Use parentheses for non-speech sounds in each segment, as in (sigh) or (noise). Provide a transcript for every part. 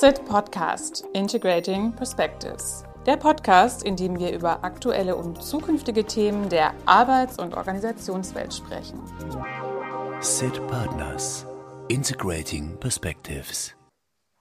SIT Podcast Integrating Perspectives. Der Podcast, in dem wir über aktuelle und zukünftige Themen der Arbeits- und Organisationswelt sprechen. SIT Partners Integrating Perspectives.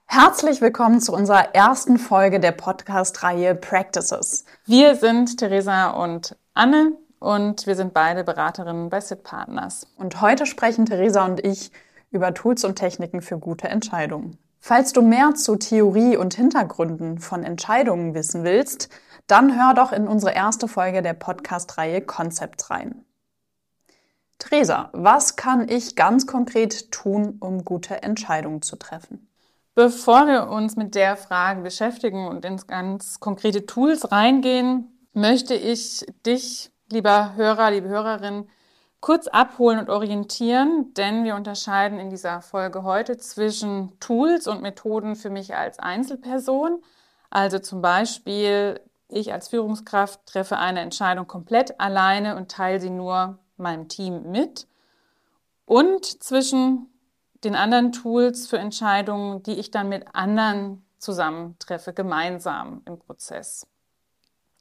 Herzlich willkommen zu unserer ersten Folge der Podcast-Reihe Practices. Wir sind Theresa und Anne und wir sind beide Beraterinnen bei SIT Partners. Und heute sprechen Theresa und ich über Tools und Techniken für gute Entscheidungen. Falls du mehr zu Theorie und Hintergründen von Entscheidungen wissen willst, dann hör doch in unsere erste Folge der Podcast-Reihe Concepts rein. Theresa, was kann ich ganz konkret tun, um gute Entscheidungen zu treffen? Bevor wir uns mit der Frage beschäftigen und ins ganz konkrete Tools reingehen, möchte ich dich, lieber Hörer, liebe Hörerin, kurz abholen und orientieren, denn wir unterscheiden in dieser Folge heute zwischen Tools und Methoden für mich als Einzelperson. Also zum Beispiel, ich als Führungskraft treffe eine Entscheidung komplett alleine und teile sie nur meinem Team mit. Und zwischen den anderen Tools für Entscheidungen, die ich dann mit anderen zusammentreffe, gemeinsam im Prozess.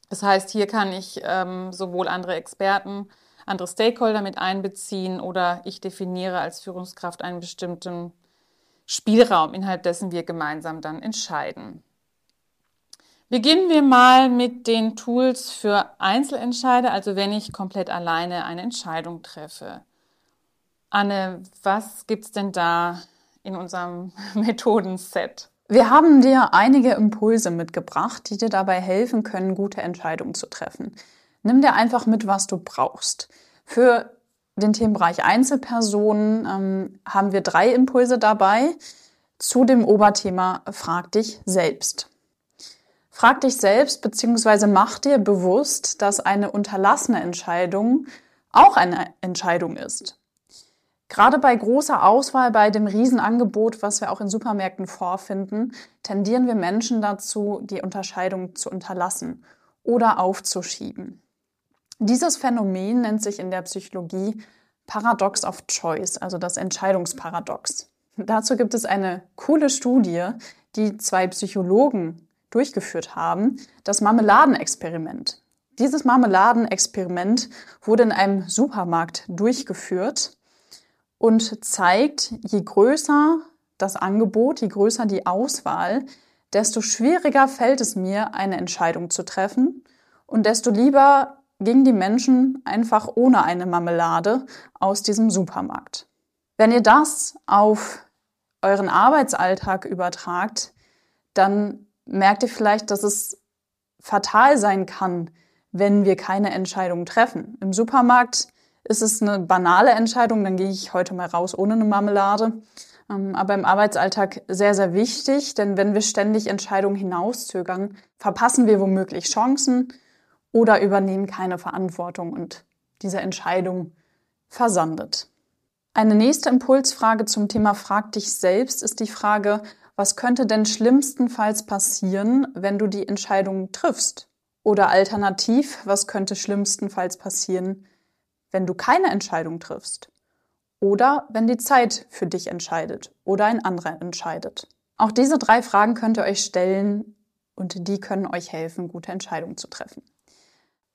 Das heißt, hier kann ich ähm, sowohl andere Experten, andere Stakeholder mit einbeziehen oder ich definiere als Führungskraft einen bestimmten Spielraum, innerhalb dessen wir gemeinsam dann entscheiden. Beginnen wir mal mit den Tools für Einzelentscheider, also wenn ich komplett alleine eine Entscheidung treffe. Anne, was gibt es denn da in unserem (laughs) Methodenset? Wir haben dir einige Impulse mitgebracht, die dir dabei helfen können, gute Entscheidungen zu treffen. Nimm dir einfach mit, was du brauchst. Für den Themenbereich Einzelpersonen ähm, haben wir drei Impulse dabei zu dem Oberthema Frag dich selbst. Frag dich selbst bzw. mach dir bewusst, dass eine unterlassene Entscheidung auch eine Entscheidung ist. Gerade bei großer Auswahl, bei dem Riesenangebot, was wir auch in Supermärkten vorfinden, tendieren wir Menschen dazu, die Unterscheidung zu unterlassen oder aufzuschieben. Dieses Phänomen nennt sich in der Psychologie Paradox of Choice, also das Entscheidungsparadox. Dazu gibt es eine coole Studie, die zwei Psychologen durchgeführt haben, das Marmeladenexperiment. Dieses Marmeladenexperiment wurde in einem Supermarkt durchgeführt und zeigt, je größer das Angebot, je größer die Auswahl, desto schwieriger fällt es mir, eine Entscheidung zu treffen und desto lieber gingen die Menschen einfach ohne eine Marmelade aus diesem Supermarkt. Wenn ihr das auf euren Arbeitsalltag übertragt, dann merkt ihr vielleicht, dass es fatal sein kann, wenn wir keine Entscheidung treffen. Im Supermarkt ist es eine banale Entscheidung, dann gehe ich heute mal raus ohne eine Marmelade. Ähm, aber im Arbeitsalltag sehr, sehr wichtig, denn wenn wir ständig Entscheidungen hinauszögern, verpassen wir womöglich Chancen oder übernehmen keine Verantwortung und diese Entscheidung versandet. Eine nächste Impulsfrage zum Thema Frag dich selbst ist die Frage, was könnte denn schlimmstenfalls passieren, wenn du die Entscheidung triffst? Oder alternativ, was könnte schlimmstenfalls passieren, wenn du keine Entscheidung triffst? Oder wenn die Zeit für dich entscheidet oder ein anderer entscheidet? Auch diese drei Fragen könnt ihr euch stellen und die können euch helfen, gute Entscheidungen zu treffen.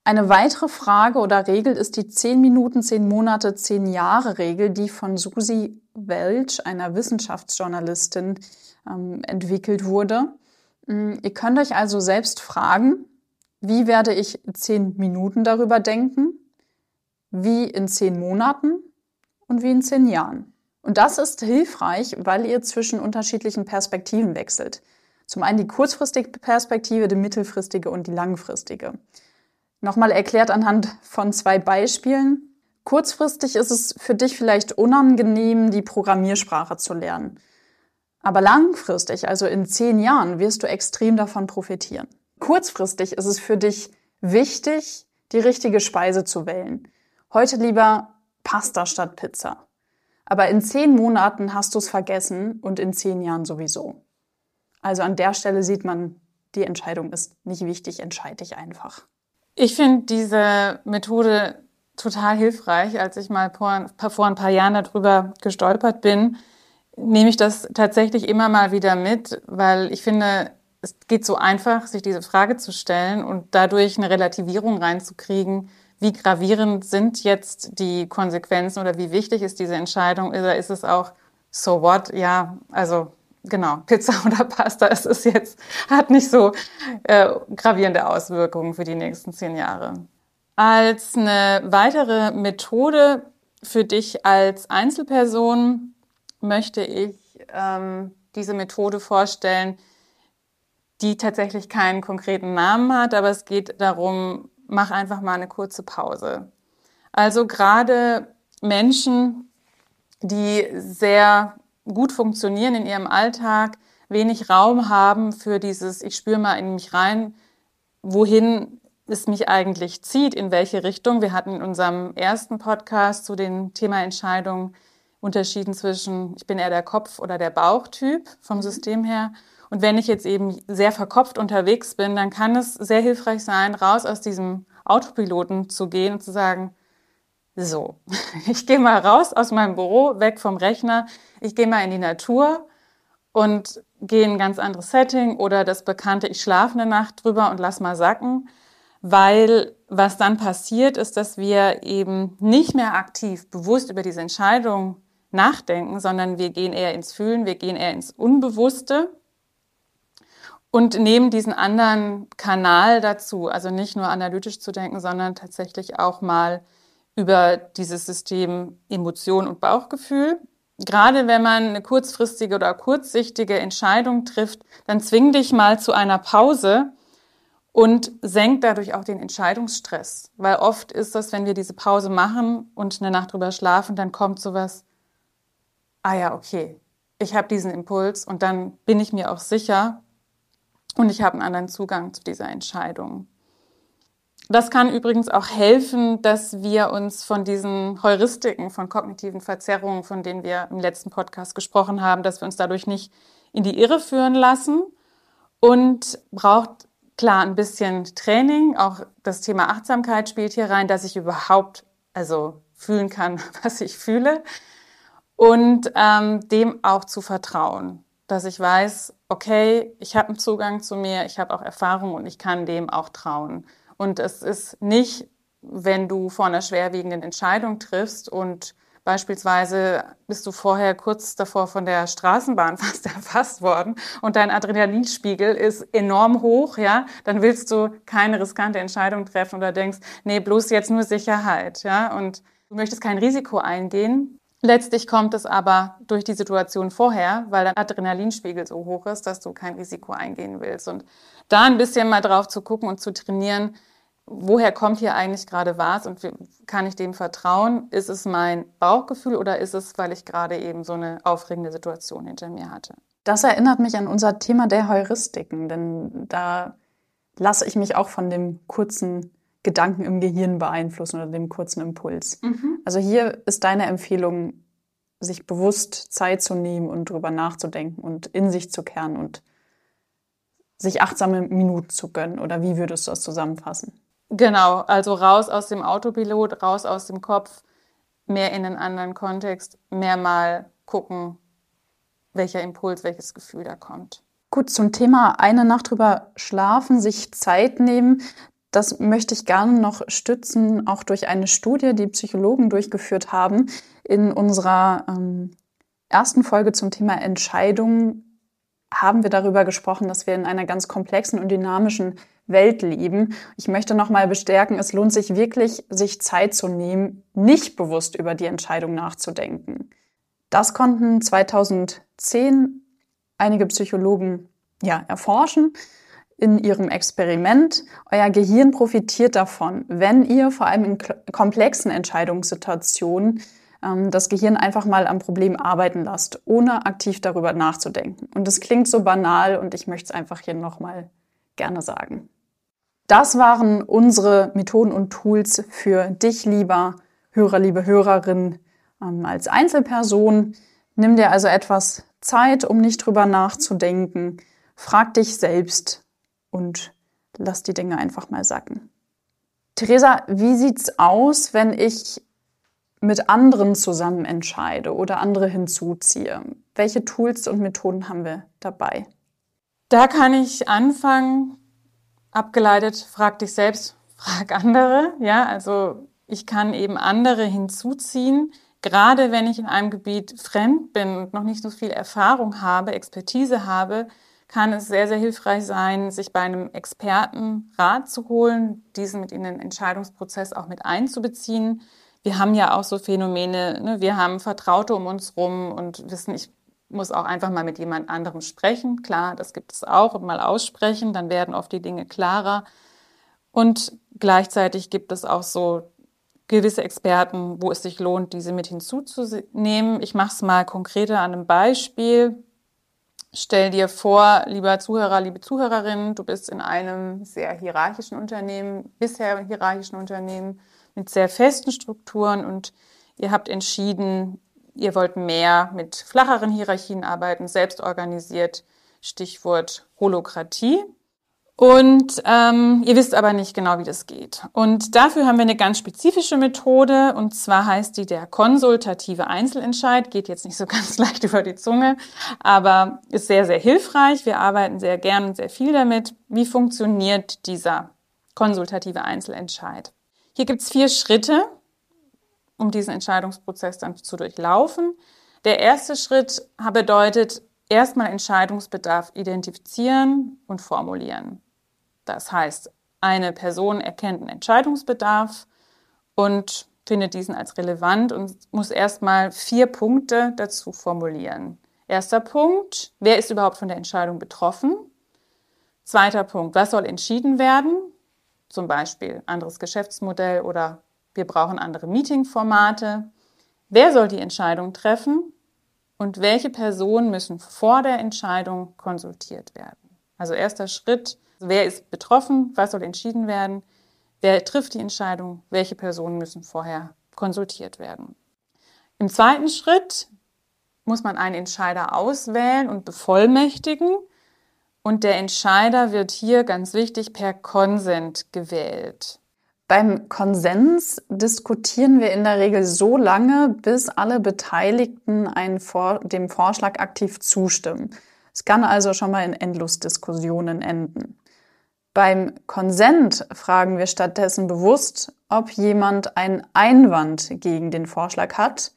Eine weitere Frage oder Regel ist die 10 Minuten, 10 Monate, 10 Jahre Regel, die von Susi Welch, einer Wissenschaftsjournalistin, ähm, entwickelt wurde. Mm, ihr könnt euch also selbst fragen, wie werde ich 10 Minuten darüber denken, wie in 10 Monaten und wie in 10 Jahren. Und das ist hilfreich, weil ihr zwischen unterschiedlichen Perspektiven wechselt. Zum einen die kurzfristige Perspektive, die mittelfristige und die langfristige. Nochmal erklärt anhand von zwei Beispielen. Kurzfristig ist es für dich vielleicht unangenehm, die Programmiersprache zu lernen. Aber langfristig, also in zehn Jahren, wirst du extrem davon profitieren. Kurzfristig ist es für dich wichtig, die richtige Speise zu wählen. Heute lieber Pasta statt Pizza. Aber in zehn Monaten hast du es vergessen und in zehn Jahren sowieso. Also an der Stelle sieht man, die Entscheidung ist nicht wichtig, entscheide dich einfach. Ich finde diese Methode total hilfreich. Als ich mal vor, vor ein paar Jahren darüber gestolpert bin, nehme ich das tatsächlich immer mal wieder mit, weil ich finde, es geht so einfach, sich diese Frage zu stellen und dadurch eine Relativierung reinzukriegen. Wie gravierend sind jetzt die Konsequenzen oder wie wichtig ist diese Entscheidung? Oder ist es auch so what? Ja, also genau, Pizza (laughs) oder Pasta, es ist jetzt, hat nicht so äh, gravierende Auswirkungen für die nächsten zehn Jahre. Als eine weitere Methode für dich als Einzelperson möchte ich ähm, diese Methode vorstellen, die tatsächlich keinen konkreten Namen hat, aber es geht darum, mach einfach mal eine kurze Pause. Also gerade Menschen, die sehr gut funktionieren in ihrem Alltag, wenig Raum haben für dieses, ich spüre mal in mich rein, wohin es mich eigentlich zieht, in welche Richtung. Wir hatten in unserem ersten Podcast zu dem Thema Entscheidung unterschieden zwischen, ich bin eher der Kopf- oder der Bauchtyp vom System her. Und wenn ich jetzt eben sehr verkopft unterwegs bin, dann kann es sehr hilfreich sein, raus aus diesem Autopiloten zu gehen und zu sagen, so, (laughs) ich gehe mal raus aus meinem Büro, weg vom Rechner, ich gehe mal in die Natur und gehe in ein ganz anderes Setting oder das bekannte, ich schlafe eine Nacht drüber und lass mal sacken, weil was dann passiert ist, dass wir eben nicht mehr aktiv bewusst über diese Entscheidung nachdenken, sondern wir gehen eher ins Fühlen, wir gehen eher ins Unbewusste und nehmen diesen anderen Kanal dazu, also nicht nur analytisch zu denken, sondern tatsächlich auch mal über dieses System Emotion und Bauchgefühl. Gerade wenn man eine kurzfristige oder kurzsichtige Entscheidung trifft, dann zwing dich mal zu einer Pause und senkt dadurch auch den Entscheidungsstress. Weil oft ist das, wenn wir diese Pause machen und eine Nacht drüber schlafen, dann kommt sowas, ah ja, okay, ich habe diesen Impuls und dann bin ich mir auch sicher, und ich habe einen anderen Zugang zu dieser Entscheidung. Das kann übrigens auch helfen, dass wir uns von diesen Heuristiken, von kognitiven Verzerrungen, von denen wir im letzten Podcast gesprochen haben, dass wir uns dadurch nicht in die Irre führen lassen und braucht klar ein bisschen Training. Auch das Thema Achtsamkeit spielt hier rein, dass ich überhaupt also fühlen kann, (laughs) was ich fühle und ähm, dem auch zu vertrauen dass ich weiß, okay, ich habe einen Zugang zu mir, ich habe auch Erfahrung und ich kann dem auch trauen. Und es ist nicht, wenn du vor einer schwerwiegenden Entscheidung triffst und Beispielsweise bist du vorher kurz davor von der Straßenbahn (laughs) fast erfasst worden und dein Adrenalinspiegel ist enorm hoch, ja, dann willst du keine riskante Entscheidung treffen oder denkst, nee, bloß jetzt nur Sicherheit, ja, und du möchtest kein Risiko eingehen, Letztlich kommt es aber durch die Situation vorher, weil dein Adrenalinspiegel so hoch ist, dass du kein Risiko eingehen willst. Und da ein bisschen mal drauf zu gucken und zu trainieren, woher kommt hier eigentlich gerade was und kann ich dem vertrauen? Ist es mein Bauchgefühl oder ist es, weil ich gerade eben so eine aufregende Situation hinter mir hatte? Das erinnert mich an unser Thema der Heuristiken, denn da lasse ich mich auch von dem kurzen Gedanken im Gehirn beeinflussen oder dem kurzen Impuls. Mhm. Also hier ist deine Empfehlung, sich bewusst Zeit zu nehmen und drüber nachzudenken und in sich zu kehren und sich achtsame Minuten zu gönnen. Oder wie würdest du das zusammenfassen? Genau, also raus aus dem Autopilot, raus aus dem Kopf, mehr in einen anderen Kontext, mehr mal gucken, welcher Impuls, welches Gefühl da kommt. Gut, zum Thema eine Nacht drüber schlafen, sich Zeit nehmen. Das möchte ich gerne noch stützen, auch durch eine Studie, die Psychologen durchgeführt haben. In unserer ähm, ersten Folge zum Thema Entscheidungen haben wir darüber gesprochen, dass wir in einer ganz komplexen und dynamischen Welt leben. Ich möchte nochmal bestärken, es lohnt sich wirklich, sich Zeit zu nehmen, nicht bewusst über die Entscheidung nachzudenken. Das konnten 2010 einige Psychologen ja, erforschen in ihrem Experiment. Euer Gehirn profitiert davon, wenn ihr vor allem in komplexen Entscheidungssituationen das Gehirn einfach mal am Problem arbeiten lasst, ohne aktiv darüber nachzudenken. Und es klingt so banal und ich möchte es einfach hier nochmal gerne sagen. Das waren unsere Methoden und Tools für dich, lieber Hörer, liebe Hörerin, ähm, als Einzelperson. Nimm dir also etwas Zeit, um nicht drüber nachzudenken. Frag dich selbst, und lass die Dinge einfach mal sacken. Theresa, wie sieht's aus, wenn ich mit anderen zusammen entscheide oder andere hinzuziehe? Welche Tools und Methoden haben wir dabei? Da kann ich anfangen, abgeleitet, frag dich selbst, (laughs) frag andere. Ja, also ich kann eben andere hinzuziehen. Gerade wenn ich in einem Gebiet fremd bin und noch nicht so viel Erfahrung habe, Expertise habe, kann es sehr, sehr hilfreich sein, sich bei einem Experten Rat zu holen, diesen mit in den Entscheidungsprozess auch mit einzubeziehen. Wir haben ja auch so Phänomene, ne? wir haben Vertraute um uns rum und wissen, ich muss auch einfach mal mit jemand anderem sprechen. Klar, das gibt es auch und mal aussprechen, dann werden oft die Dinge klarer. Und gleichzeitig gibt es auch so gewisse Experten, wo es sich lohnt, diese mit hinzuzunehmen. Ich mache es mal konkreter an einem Beispiel. Stell dir vor, lieber Zuhörer, liebe Zuhörerin, du bist in einem sehr hierarchischen Unternehmen, bisher hierarchischen Unternehmen mit sehr festen Strukturen und ihr habt entschieden, Ihr wollt mehr mit flacheren Hierarchien arbeiten, selbst organisiert, Stichwort Holokratie. Und ähm, ihr wisst aber nicht genau, wie das geht. Und dafür haben wir eine ganz spezifische Methode, und zwar heißt die der konsultative Einzelentscheid. Geht jetzt nicht so (laughs) ganz leicht über die Zunge, aber ist sehr, sehr hilfreich. Wir arbeiten sehr gern und sehr viel damit. Wie funktioniert dieser konsultative Einzelentscheid? Hier gibt's vier Schritte, um diesen Entscheidungsprozess dann zu durchlaufen. Der erste Schritt bedeutet, erstmal Entscheidungsbedarf identifizieren und formulieren. Das heißt, eine Person erkennt einen Entscheidungsbedarf und findet diesen als relevant und muss erstmal vier Punkte dazu formulieren. Erster Punkt, wer ist überhaupt von der Entscheidung betroffen? Zweiter Punkt, was soll entschieden werden? Zum Beispiel anderes Geschäftsmodell oder wir brauchen andere Meetingformate. Wer soll die Entscheidung treffen? Und welche Personen müssen vor der Entscheidung konsultiert werden? Also erster Schritt, wer ist betroffen? Was soll entschieden werden? Wer trifft die Entscheidung? Welche Personen müssen vorher konsultiert werden? Im zweiten Schritt muss man einen Entscheider auswählen und bevollmächtigen. Und der Entscheider wird hier ganz wichtig per Konsent gewählt. Beim Konsens diskutieren wir in der Regel so lange, bis alle Beteiligten Vor dem Vorschlag aktiv zustimmen. Es kann also schon mal in Endlosdiskussionen enden. Beim Konsent fragen wir stattdessen bewusst, ob jemand einen Einwand gegen den Vorschlag hat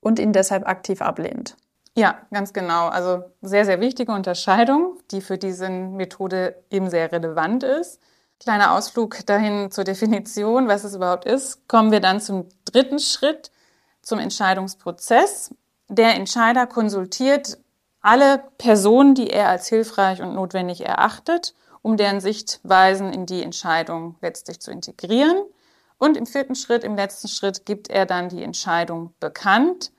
und ihn deshalb aktiv ablehnt. Ja, ganz genau. Also sehr, sehr wichtige Unterscheidung, die für diese Methode eben sehr relevant ist. Kleiner Ausflug dahin zur Definition, was es überhaupt ist. Kommen wir dann zum dritten Schritt, zum Entscheidungsprozess. Der Entscheider konsultiert alle Personen, die er als hilfreich und notwendig erachtet, um deren Sichtweisen in die Entscheidung letztlich zu integrieren. Und im vierten Schritt, im letzten Schritt, gibt er dann die Entscheidung bekannt,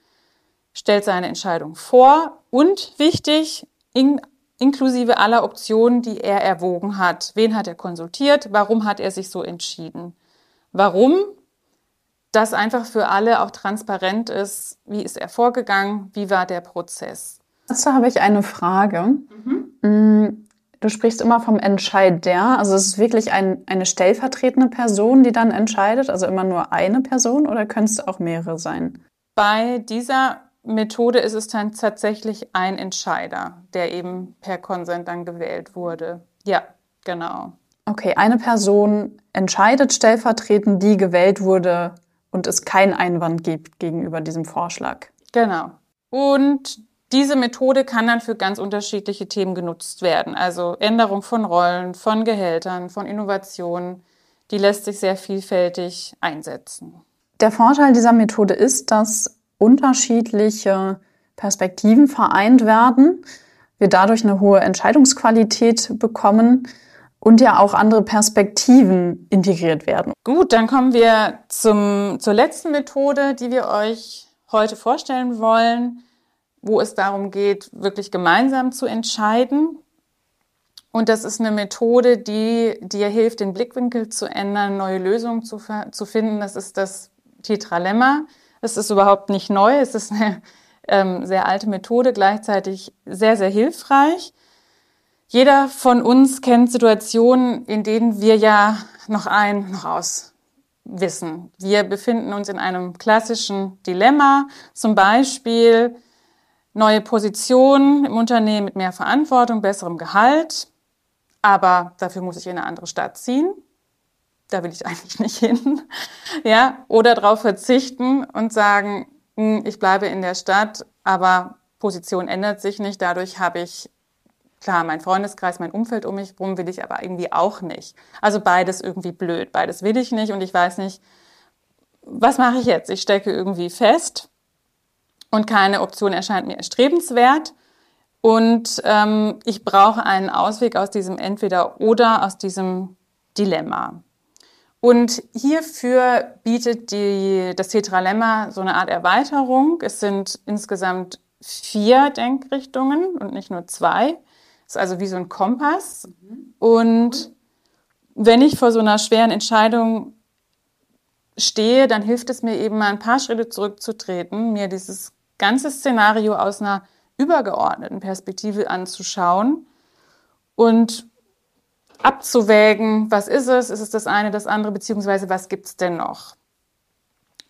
stellt seine Entscheidung vor und wichtig, in inklusive aller Optionen, die er erwogen hat. Wen hat er konsultiert? Warum hat er sich so entschieden? Warum? Dass einfach für alle auch transparent ist, wie ist er vorgegangen, wie war der Prozess. Dazu habe ich eine Frage. Mhm. Mm, du sprichst immer vom Entscheider. Also es ist wirklich ein, eine stellvertretende Person, die dann entscheidet, also immer nur eine Person oder können es auch mehrere sein? Bei dieser Methode ist es dann tatsächlich ein Entscheider, der eben per Konsent dann gewählt wurde. Ja, genau. Okay, eine Person entscheidet stellvertretend, die gewählt wurde und es keinen Einwand gibt gegenüber diesem Vorschlag. Genau. Und diese Methode kann dann für ganz unterschiedliche Themen genutzt werden. Also Änderung von Rollen, von Gehältern, von Innovationen. Die lässt sich sehr vielfältig einsetzen. Der Vorteil dieser Methode ist, dass unterschiedliche Perspektiven vereint werden, wir dadurch eine hohe Entscheidungsqualität bekommen und ja auch andere Perspektiven integriert werden. Gut, dann kommen wir zum, zur letzten Methode, die wir euch heute vorstellen wollen, wo es darum geht, wirklich gemeinsam zu entscheiden. Und das ist eine Methode, die dir hilft, den Blickwinkel zu ändern, neue Lösungen zu, zu finden. Das ist das Tetralemma. Es ist überhaupt nicht neu, es ist eine (laughs) ähm, sehr alte Methode, gleichzeitig sehr, sehr hilfreich. Jeder von uns kennt Situationen, in denen wir ja noch ein, noch aus, wissen. Wir befinden uns in einem klassischen Dilemma, zum Beispiel neue Position im Unternehmen mit mehr Verantwortung, besserem Gehalt, aber dafür muss ich in eine andere Stadt ziehen. Da will ich eigentlich nicht hin. Ja, oder darauf verzichten und sagen, hm, ich bleibe in der Stadt, aber Position ändert sich nicht. Dadurch habe ich klar mein Freundeskreis, mein Umfeld um mich herum will ich aber irgendwie auch nicht. Also beides irgendwie blöd. Beides will ich nicht und ich weiß nicht, was mache ich jetzt? Ich stecke irgendwie fest und keine Option erscheint mir erstrebenswert. Und ähm, ich brauche einen Ausweg aus diesem Entweder oder aus diesem Dilemma. Und hierfür bietet die, das Tetralemma so eine Art Erweiterung. Es sind insgesamt vier Denkrichtungen und nicht nur zwei. Es ist also wie so ein Kompass. Und wenn ich vor so einer schweren Entscheidung stehe, dann hilft es mir eben mal ein paar Schritte zurückzutreten, mir dieses ganze Szenario aus einer übergeordneten Perspektive anzuschauen und abzuwägen, was ist es, ist es das eine, das andere, beziehungsweise was gibt es denn noch?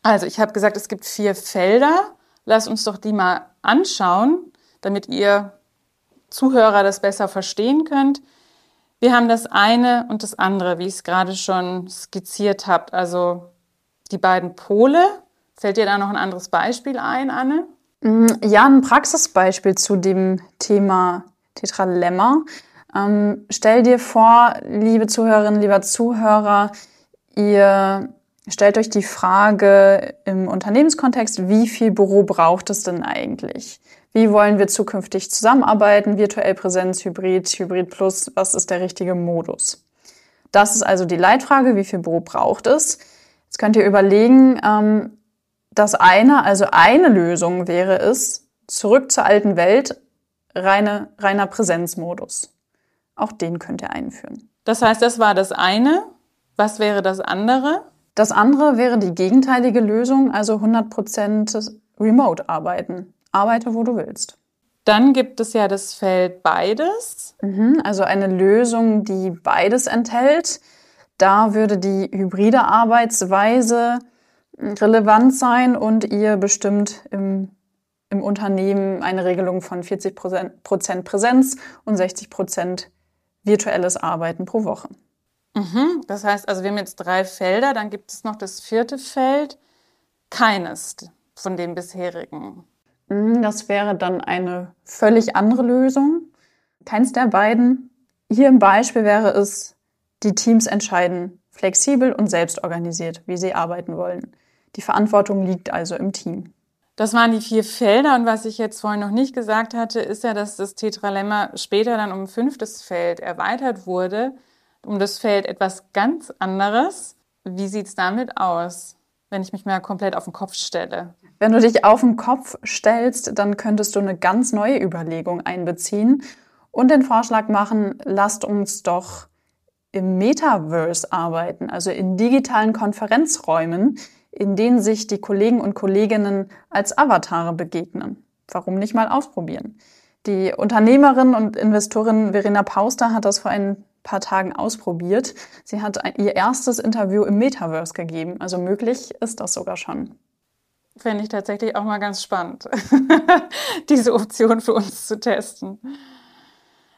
Also ich habe gesagt, es gibt vier Felder. Lass uns doch die mal anschauen, damit ihr Zuhörer das besser verstehen könnt. Wir haben das eine und das andere, wie ich es gerade schon skizziert habt. Also die beiden Pole. Fällt dir da noch ein anderes Beispiel ein, Anne? Mm, ja, ein Praxisbeispiel zu dem Thema Tetralemma. Ähm, stell dir vor, liebe Zuhörerinnen, lieber Zuhörer, ihr stellt euch die Frage im Unternehmenskontext, wie viel Büro braucht es denn eigentlich? Wie wollen wir zukünftig zusammenarbeiten? Virtuell Präsenz, Hybrid, Hybrid Plus, was ist der richtige Modus? Das ist also die Leitfrage, wie viel Büro braucht es? Jetzt könnt ihr überlegen, ähm, das eine, also eine Lösung wäre es, zurück zur alten Welt, reine, reiner Präsenzmodus. Auch den könnt ihr einführen. Das heißt, das war das eine. Was wäre das andere? Das andere wäre die gegenteilige Lösung, also 100% Remote arbeiten. Arbeite, wo du willst. Dann gibt es ja das Feld beides. Mhm, also eine Lösung, die beides enthält. Da würde die hybride Arbeitsweise relevant sein und ihr bestimmt im, im Unternehmen eine Regelung von 40 Prozent Präsenz und 60 Prozent virtuelles Arbeiten pro Woche. Mhm. Das heißt, also wir haben jetzt drei Felder, dann gibt es noch das vierte Feld, keines von den bisherigen. Mhm, das wäre dann eine völlig andere Lösung. Keins der beiden. Hier im Beispiel wäre es, die Teams entscheiden flexibel und selbstorganisiert, wie sie arbeiten wollen. Die Verantwortung liegt also im Team. Das waren die vier Felder und was ich jetzt vorhin noch nicht gesagt hatte, ist ja, dass das Tetralemma später dann um ein fünftes Feld erweitert wurde, um das Feld etwas ganz anderes. Wie sieht es damit aus, wenn ich mich mal komplett auf den Kopf stelle? Wenn du dich auf den Kopf stellst, dann könntest du eine ganz neue Überlegung einbeziehen und den Vorschlag machen, lasst uns doch im Metaverse arbeiten, also in digitalen Konferenzräumen, in denen sich die Kollegen und Kolleginnen als Avatare begegnen. Warum nicht mal ausprobieren? Die Unternehmerin und Investorin Verena Pauster hat das vor ein paar Tagen ausprobiert. Sie hat ihr erstes Interview im Metaverse gegeben. Also möglich ist das sogar schon. Fände ich tatsächlich auch mal ganz spannend, (laughs) diese Option für uns zu testen.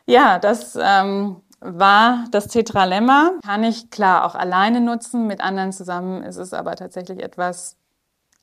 Ja, das ähm, war das Tetralemma. Kann ich klar auch alleine nutzen, mit anderen zusammen ist es aber tatsächlich etwas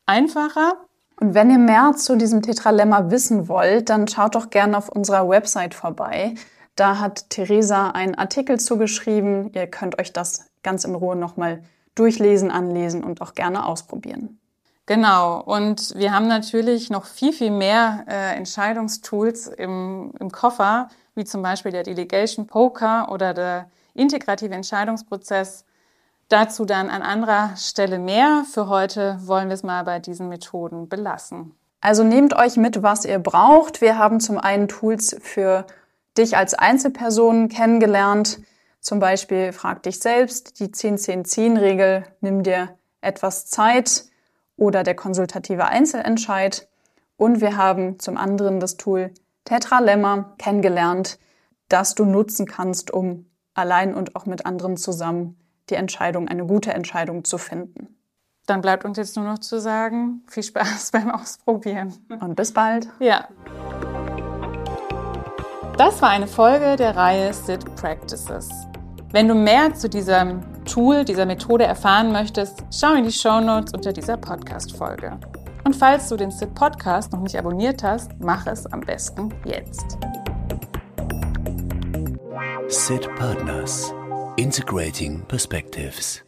einfacher. Und wenn ihr mehr zu diesem Tetralemma wissen wollt, dann schaut doch gerne auf unserer Website vorbei. Da hat Theresa einen Artikel zugeschrieben. Ihr könnt euch das ganz in Ruhe nochmal durchlesen, anlesen und auch gerne ausprobieren. Genau. Und wir haben natürlich noch viel, viel mehr äh, Entscheidungstools im, im Koffer, wie zum Beispiel der Delegation Poker oder der integrative Entscheidungsprozess. Dazu dann an anderer Stelle mehr. Für heute wollen wir es mal bei diesen Methoden belassen. Also nehmt euch mit, was ihr braucht. Wir haben zum einen Tools für dich als Einzelperson kennengelernt. Zum Beispiel frag dich selbst, die 10-10-10-Regel, nimm dir etwas Zeit oder der konsultative Einzelentscheid. Und wir haben zum anderen das Tool Tetralemma kennengelernt, das du nutzen kannst, um allein und auch mit anderen zusammen die Entscheidung, eine gute Entscheidung zu finden. Dann bleibt uns jetzt nur noch zu sagen, viel Spaß (laughs) beim Ausprobieren. Und bis bald. Ja. Das war eine Folge der Reihe Sit Practices. Wenn du mehr zu diesem Tool, dieser Methode erfahren möchtest, schau in die Show Notes unter dieser Podcast-Folge. Und falls du den Sit Podcast noch nicht abonniert hast, mach es am besten jetzt. Sit Partners Integrating Perspectives.